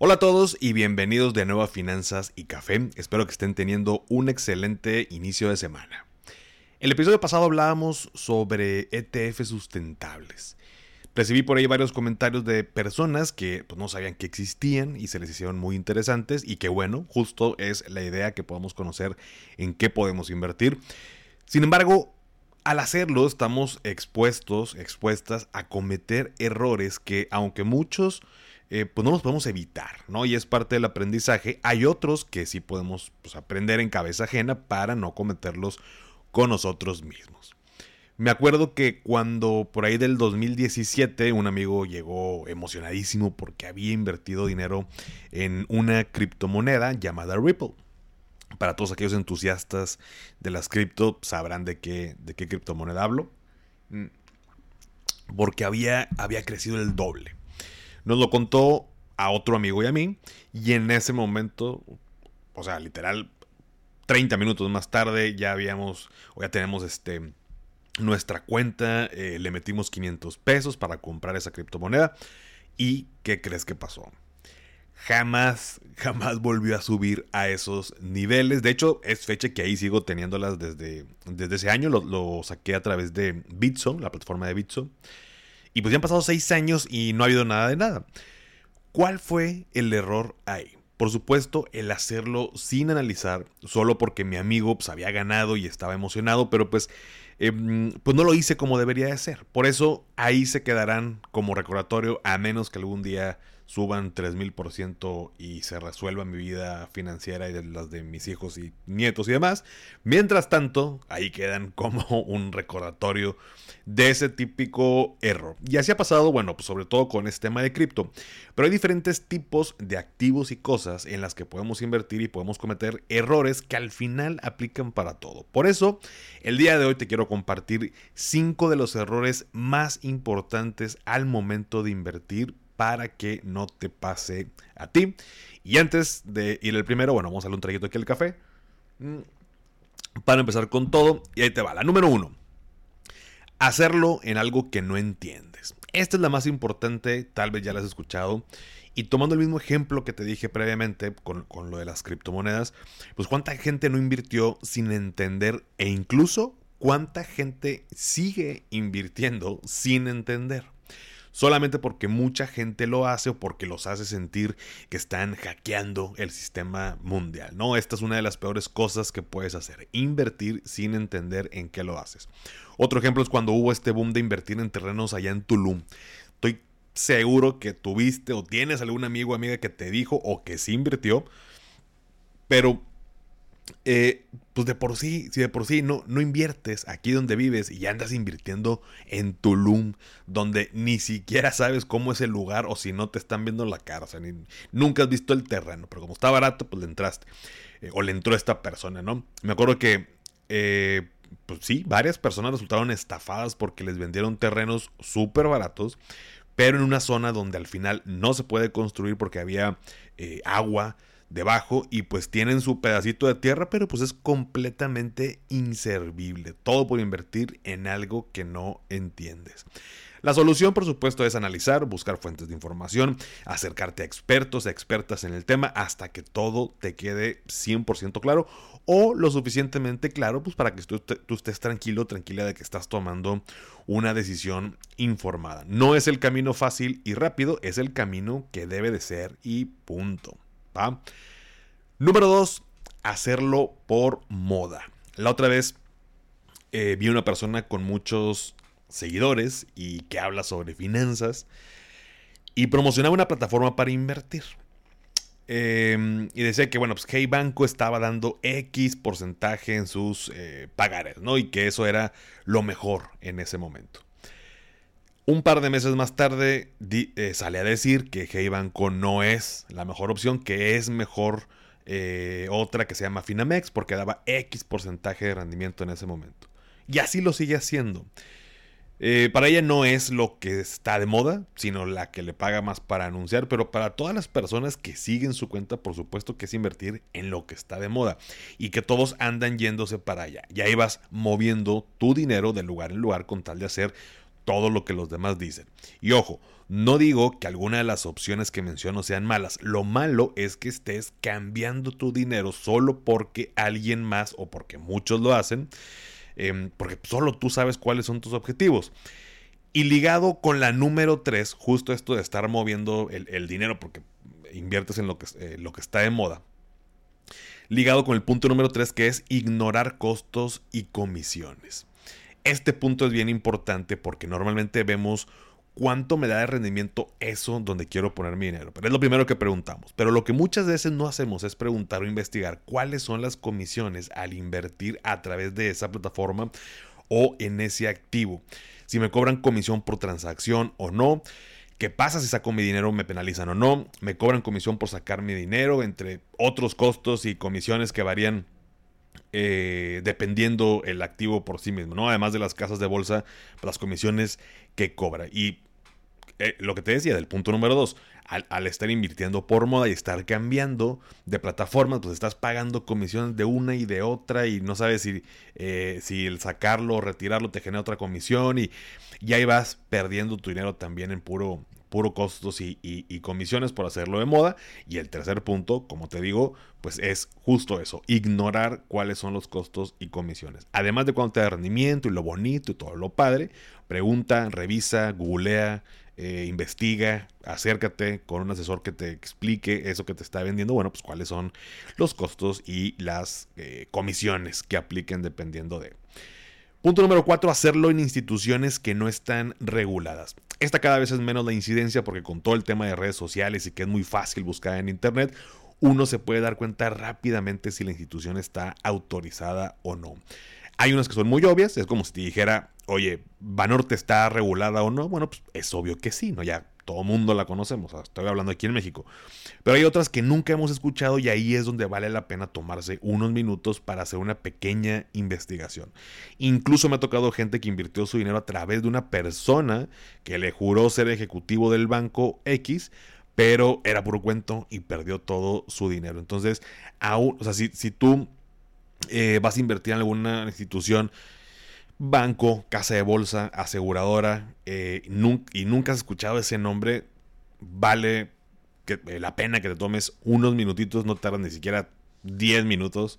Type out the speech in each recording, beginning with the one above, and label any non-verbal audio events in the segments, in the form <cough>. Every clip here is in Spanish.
Hola a todos y bienvenidos de nuevo a Finanzas y Café. Espero que estén teniendo un excelente inicio de semana. El episodio pasado hablábamos sobre ETF sustentables. Recibí por ahí varios comentarios de personas que pues, no sabían que existían y se les hicieron muy interesantes y que bueno, justo es la idea que podamos conocer en qué podemos invertir. Sin embargo, al hacerlo estamos expuestos, expuestas a cometer errores que aunque muchos eh, pues no los podemos evitar, ¿no? Y es parte del aprendizaje. Hay otros que sí podemos pues, aprender en cabeza ajena para no cometerlos con nosotros mismos. Me acuerdo que cuando por ahí del 2017 un amigo llegó emocionadísimo porque había invertido dinero en una criptomoneda llamada Ripple. Para todos aquellos entusiastas de las cripto sabrán de qué, de qué criptomoneda hablo. Mm. Porque había, había crecido el doble. Nos lo contó a otro amigo y a mí. Y en ese momento, o sea, literal, 30 minutos más tarde ya habíamos, o ya tenemos este, nuestra cuenta, eh, le metimos 500 pesos para comprar esa criptomoneda. ¿Y qué crees que pasó? Jamás, jamás volvió a subir a esos niveles. De hecho, es fecha que ahí sigo teniéndolas desde, desde ese año. Lo, saqué a través de Bitso, la plataforma de Bitso. Y pues ya han pasado seis años y no ha habido nada de nada. ¿Cuál fue el error ahí? Por supuesto, el hacerlo sin analizar, solo porque mi amigo pues, había ganado y estaba emocionado, pero pues, em, pues no lo hice como debería de ser. Por eso ahí se quedarán como recordatorio, a menos que algún día suban 3000% y se resuelva mi vida financiera y las de mis hijos y nietos y demás. Mientras tanto, ahí quedan <laughs> como un recordatorio de ese típico error. Y así ha pasado, bueno, pues sobre todo con este tema de cripto. Pero hay diferentes tipos de activos y cosas en las que podemos invertir y podemos cometer errores que al final aplican para todo. Por eso, el día de hoy te quiero compartir cinco de los errores más importantes al momento de invertir para que no te pase a ti. Y antes de ir al primero, bueno, vamos a darle un traguito aquí al café. Mm, para empezar con todo, y ahí te va. La número uno, hacerlo en algo que no entiendes. Esta es la más importante, tal vez ya la has escuchado. Y tomando el mismo ejemplo que te dije previamente con, con, lo de las criptomonedas, pues cuánta gente no invirtió sin entender e incluso cuánta gente sigue invirtiendo sin entender solamente porque mucha gente lo hace o porque los hace sentir que están hackeando el sistema mundial. No, esta es una de las peores cosas que puedes hacer, invertir sin entender en qué lo haces. Otro ejemplo es cuando hubo este boom de invertir en terrenos allá en Tulum. Estoy seguro que tuviste o tienes algún amigo o amiga que te dijo o que sí invirtió, pero eh, pues de por sí, si de por sí no, no inviertes aquí donde vives y andas invirtiendo en Tulum, donde ni siquiera sabes cómo es el lugar o si no te están viendo la cara, o sea, nunca has visto el terreno, pero como está barato, pues le entraste, eh, o le entró esta persona, ¿no? Me acuerdo que, eh, pues sí, varias personas resultaron estafadas porque les vendieron terrenos súper baratos, pero en una zona donde al final no se puede construir porque había agua, debajo y pues tienen su pedacito de tierra, pero pues es completamente inservible. Todo por invertir en algo que no entiendes. La solución, por supuesto, es analizar, buscar fuentes de información, acercarte a expertos, a expertas en el tema, hasta que todo te quede 100% claro o lo suficientemente claro pues, para que tú, tú, estés tranquilo, tranquila de que estás tomando una decisión informada. No es el camino fácil y rápido, es el camino que debe de ser y punto. Número dos, hacerlo por moda. La otra vez eh, vi una persona con muchos seguidores y que habla sobre finanzas y promocionaba una plataforma para invertir. Em, y decía que, bueno, pues Hey Banco estaba dando X porcentaje en sus eh, pagares, ¿no? Y que eso era lo mejor en ese momento. Un par de meses más tarde eh, sale a decir que Hey Banco no es la mejor opción, que es mejor eh, otra que se llama Finamex porque daba X porcentaje de rendimiento en ese momento. Y así lo sigue haciendo. Eh, para ella no es lo que está de moda, sino la que le paga más para anunciar, pero para todas las personas que siguen su cuenta, por supuesto que es invertir en lo que está de moda y que todos andan yéndose para allá. Y ahí vas moviendo tu dinero de lugar en lugar con tal de hacer todo lo que los demás dicen. Y ojo, no digo que alguna de las opciones que menciono sean malas. Lo malo es que estés cambiando tu dinero solo porque alguien más o porque muchos lo hacen Em, porque solo tú sabes cuáles son tus objetivos. Y ligado con la número 3, justo esto de estar moviendo el, dinero porque inviertes en lo que, eh, lo que está de moda. Ligado con el punto número 3 que es ignorar costos y comisiones. Este punto es bien importante porque normalmente vemos cuánto me da de rendimiento eso donde quiero poner mi dinero. Pero es lo primero que preguntamos. Pero lo que muchas veces no hacemos es preguntar o investigar cuáles son las comisiones al invertir a través de esa plataforma o en ese activo. Si me cobran comisión por transacción o no. ¿Qué pasa si saco mi dinero? ¿Me penalizan o no? ¿Me cobran comisión por sacar mi dinero? Entre otros costos y comisiones que varían eh, dependiendo el activo por sí mismo, ¿no? Además de las casas de bolsa, las comisiones que cobra. Y eh, lo que te decía del punto número dos, al, estar invirtiendo por moda y estar cambiando de plataforma, pues estás pagando comisiones de una y de otra y no sabes si, eh, si el sacarlo o retirarlo te genera otra comisión y, y ahí vas perdiendo tu dinero también en puro, puro costos y, comisiones por hacerlo de moda. Y el tercer punto, como te digo, pues es justo eso, ignorar cuáles son los costos y comisiones. Además de cuánto te da rendimiento y lo bonito y todo lo padre, pregunta, revisa, googlea, eh, investiga, acércate con un asesor que te explique eso que te está vendiendo. Bueno, pues cuáles son los costos y las eh, comisiones que apliquen dependiendo de. Punto número 4, hacerlo en instituciones que no están reguladas. Esta cada vez es menos la incidencia porque con todo el tema de redes sociales y que es muy fácil buscar en Internet, uno se puede dar cuenta rápidamente si la institución está autorizada o no. Hay unas que son muy obvias, es como si te dijera, oye, ¿Banorte está regulada o no? Bueno, pues es obvio que sí, ¿no? Ya todo mundo la conocemos, estoy hablando aquí en México. Pero hay otras que nunca hemos escuchado y ahí es donde vale la pena tomarse unos minutos para hacer una pequeña investigación. Incluso me ha tocado gente que invirtió su dinero a través de una persona que le juró ser ejecutivo del banco X, pero era puro cuento y perdió todo su dinero. Entonces, aún, o sea, si, tú eh, vas a invertir en alguna institución, banco, casa de bolsa, aseguradora, eh, y nunca has escuchado ese nombre, vale eh, la pena que te tomes unos minutitos, no tardan ni siquiera 10 minutos.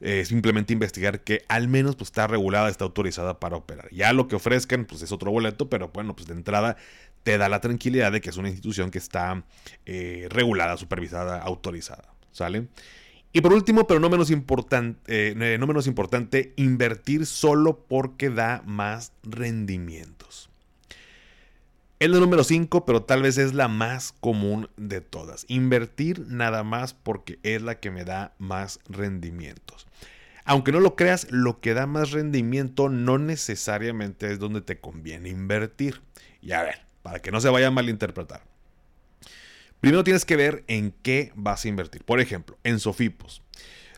Eh, simplemente investigar que al menos pues, está regulada, está autorizada para operar. Ya lo que ofrezcan pues es otro boleto, pero bueno, pues de entrada te da la tranquilidad de que es una institución que está regulada, supervisada, autorizada. ¿Sale? Y por último, pero no menos, importante, eh, no menos importante, invertir solo porque da más rendimientos. Es la número 5, pero tal vez es la más común de todas. Invertir nada más porque es la que me da más rendimientos. Aunque no lo creas, lo que da más rendimiento no necesariamente es donde te conviene invertir. Y a ver, para que no se vaya a malinterpretar. Primero tienes que ver en qué vas a invertir. Por ejemplo, en Sofipos.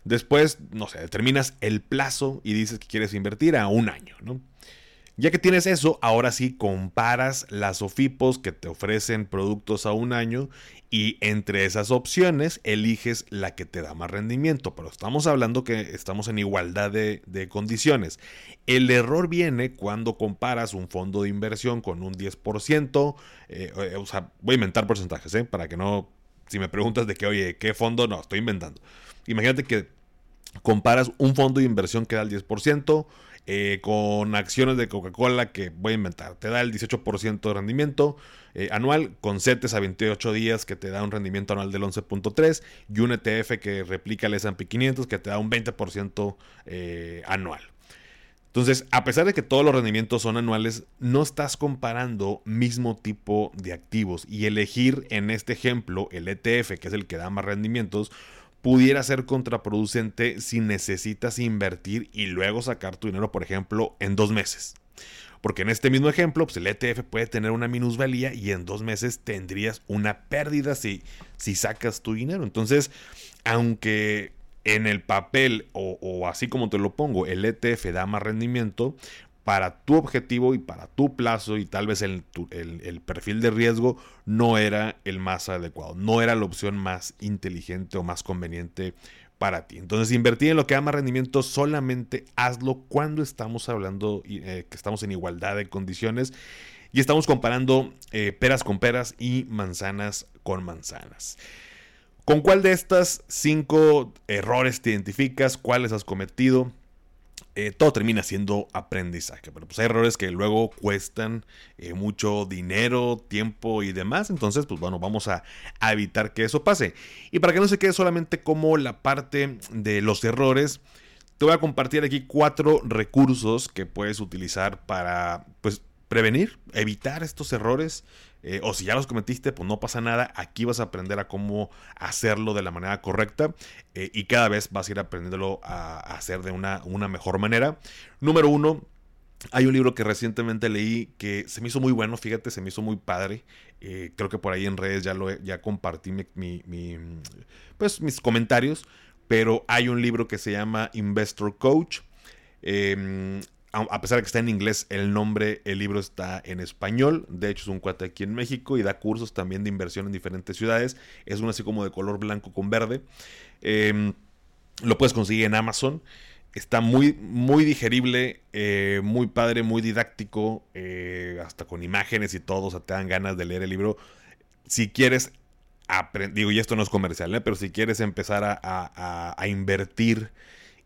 Después, no sé, determinas el plazo y dices que quieres invertir a un año, ¿no? Ya que tienes eso, ahora sí comparas las OFIPOS que te ofrecen productos a un año y entre esas opciones eliges la que te da más rendimiento. Pero estamos hablando que estamos en igualdad de, condiciones. El error viene cuando comparas un fondo de inversión con un 10%. Eh, eh, o sea, voy a inventar porcentajes, ¿eh? Para que no, si me preguntas de que, oye, ¿qué fondo? No, estoy inventando. Imagínate que comparas un fondo de inversión que da el 10%. Eh, con acciones de Coca-Cola que voy a inventar. Te da el 18% de rendimiento eh, anual con CETES a 28 días que te da un rendimiento anual del 11.3 y un ETF que replica el S&P 500 que te da un 20% eh, anual. Entonces, a pesar de que todos los rendimientos son anuales, no estás comparando mismo tipo de activos y elegir en este ejemplo el ETF, que es el que da más rendimientos, pudiera ser contraproducente si necesitas invertir y luego sacar tu dinero, por ejemplo, en dos meses. Porque en este mismo ejemplo, pues el ETF puede tener una minusvalía y en dos meses tendrías una pérdida si, si sacas tu dinero. Entonces, aunque en el papel o, así como te lo pongo, el ETF da más rendimiento, para tu objetivo y para tu plazo y tal vez el, perfil de riesgo no era el más adecuado, no era la opción más inteligente o más conveniente para ti. Entonces, invertir en lo que da más rendimiento solamente hazlo cuando estamos hablando eh, que estamos en igualdad de condiciones y estamos comparando eh, peras con peras y manzanas con manzanas. ¿Con cuál de estas cinco errores te identificas? ¿Cuáles has cometido? Eh, todo termina siendo aprendizaje. Pero pues hay errores que luego cuestan eh, mucho dinero, tiempo y demás. Entonces, pues bueno, vamos a, evitar que eso pase. Y para que no se quede solamente como la parte de los errores, te voy a compartir aquí cuatro recursos que puedes utilizar para pues prevenir, evitar estos errores. Eh, o si ya los cometiste, pues no pasa nada. Aquí vas a aprender a cómo hacerlo de la manera correcta. Eh, y cada vez vas a ir aprendiéndolo a, hacer de una, una mejor manera. Número uno, hay un libro que recientemente leí que se me hizo muy bueno, fíjate, se me hizo muy padre. Eh, creo que por ahí en redes ya, lo, ya compartí mi, pues, mis comentarios. Pero hay un libro que se llama Investor Coach. Em, a pesar de que está en inglés, el nombre, el libro está en español. De hecho, es un cuate aquí en México y da cursos también de inversión en diferentes ciudades. Es uno así como de color blanco con verde. Em, lo puedes conseguir en Amazon. Está muy, muy digerible, eh, muy padre, muy didáctico, eh, hasta con imágenes y todo. O sea, te dan ganas de leer el libro. Si quieres digo, y esto no es comercial, ¿eh? pero si quieres empezar a invertir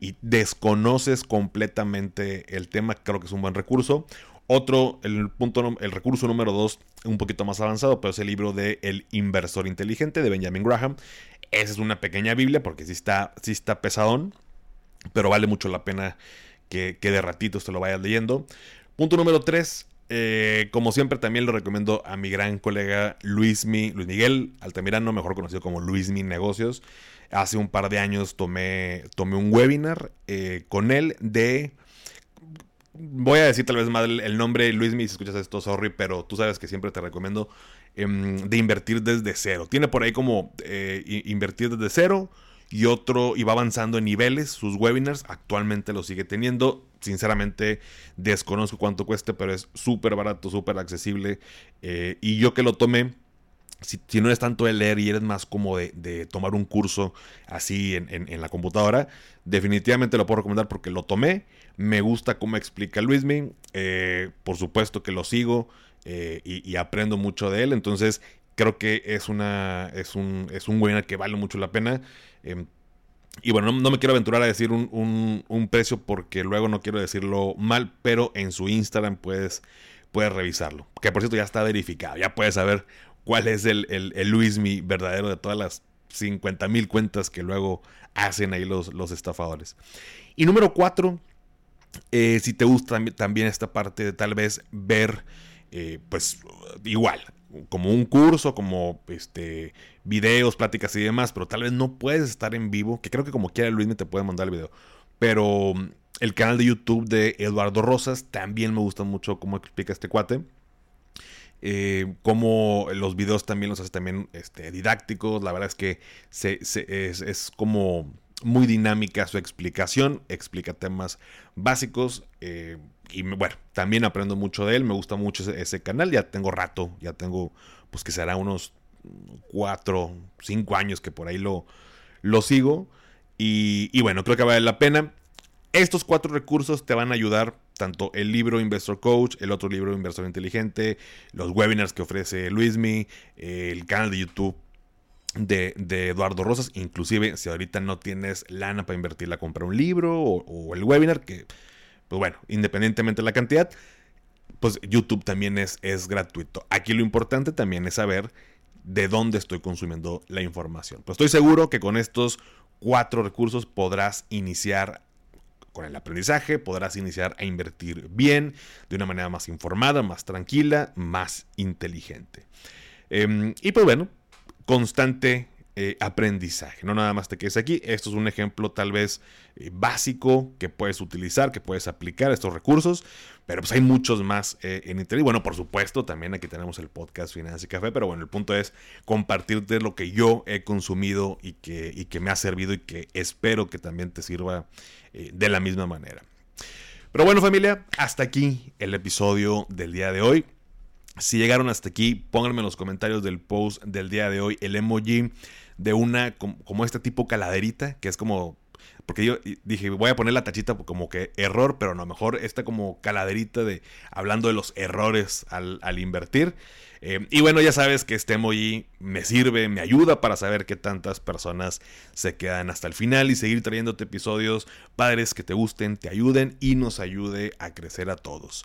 y desconoces completamente el tema, creo que es un buen recurso. Otro, el, punto, el recurso número dos, un poquito más avanzado, pero es el libro de El inversor inteligente de Benjamin Graham. Esa es una pequeña Biblia porque sí está, sí está pesadón, pero vale mucho la pena que, que de ratitos te lo vayas leyendo. Punto número tres, eh, como siempre también lo recomiendo a mi gran colega Luis, Luis Miguel Altamirano, mejor conocido como Luis Mi Negocios. Hace un par de años tomé, tomé un webinar eh, con él de... Voy a decir tal vez más el, nombre, Luis si escuchas esto, sorry, pero tú sabes que siempre te recomiendo em, de invertir desde cero. Tiene por ahí como eh, invertir desde cero y otro, y va avanzando en niveles, sus webinars, actualmente lo sigue teniendo. Sinceramente desconozco cuánto cueste, pero es súper barato, súper accesible. Eh, y yo que lo tomé, si, no es tanto de leer y eres más como de, tomar un curso así en, la computadora, definitivamente lo puedo recomendar porque lo tomé. Me gusta cómo explica Luismi. Eh, por supuesto que lo sigo eh, y, aprendo mucho de él. Entonces creo que es, una, es, un, es un webinar que vale mucho la pena. Em, y bueno, no, me quiero aventurar a decir un, un, precio porque luego no quiero decirlo mal, pero en su Instagram puedes, puedes revisarlo. Que por cierto ya está verificado, ya puedes saber cuál es el, el, Luismi verdadero de todas las 50 mil cuentas que luego hacen ahí los, los estafadores. Y número cuatro, eh, si te gusta también esta parte de tal vez ver, eh, pues igual, como un curso, como este videos, pláticas y demás, pero tal vez no puedes estar en vivo, que creo que como quiera Luis me te puede mandar el video. Pero mm, el canal de YouTube de Eduardo Rosas también me gusta mucho cómo explica este cuate. Eh, como los videos también los hace también este, didácticos. La verdad es que es, como muy dinámica su explicación. Explica temas básicos. Eh, y bueno, también aprendo mucho de él. Me gusta mucho ese, canal. Ya tengo rato. Ya tengo, pues que será unos 4, 5 años que por ahí lo, lo sigo. Y, y bueno, creo que vale la pena. Estos cuatro recursos te van a ayudar tanto el libro Investor Coach, el otro libro Inversor Inteligente, los webinars que ofrece Luismi, el canal de YouTube de, Eduardo Rosas, inclusive si ahorita no tienes lana para invertirla, comprar un libro o, el webinar, que pues bueno, independientemente de la cantidad, pues YouTube también es, es gratuito. Aquí lo importante también es saber de dónde estoy consumiendo la información. Pues estoy seguro que con estos cuatro recursos podrás iniciar con el aprendizaje podrás iniciar a invertir bien, de una manera más informada, más tranquila, más inteligente. Em, y pues bueno, constante eh, aprendizaje. No nada más te quedes aquí. Esto es un ejemplo tal vez eh, básico que puedes utilizar, que puedes aplicar estos recursos, pero pues hay muchos más eh, en Internet. Y bueno, por supuesto, también aquí tenemos el podcast Finanzas y Café, pero bueno, el punto es compartirte lo que yo he consumido y que, y que me ha servido y que espero que también te sirva de la misma manera. Pero bueno familia, hasta aquí el episodio del día de hoy. Si llegaron hasta aquí, pónganme en los comentarios del post del día de hoy el emoji de una como, este tipo caladerita, que es como porque yo dije, voy a poner la tachita como que error, pero no, mejor esta como caladerita de hablando de los errores al, invertir. Eh, y bueno, ya sabes que este emoji me sirve, me ayuda para saber que tantas personas se quedan hasta el final y seguir trayéndote episodios padres que te gusten, te ayuden y nos ayude a crecer a todos.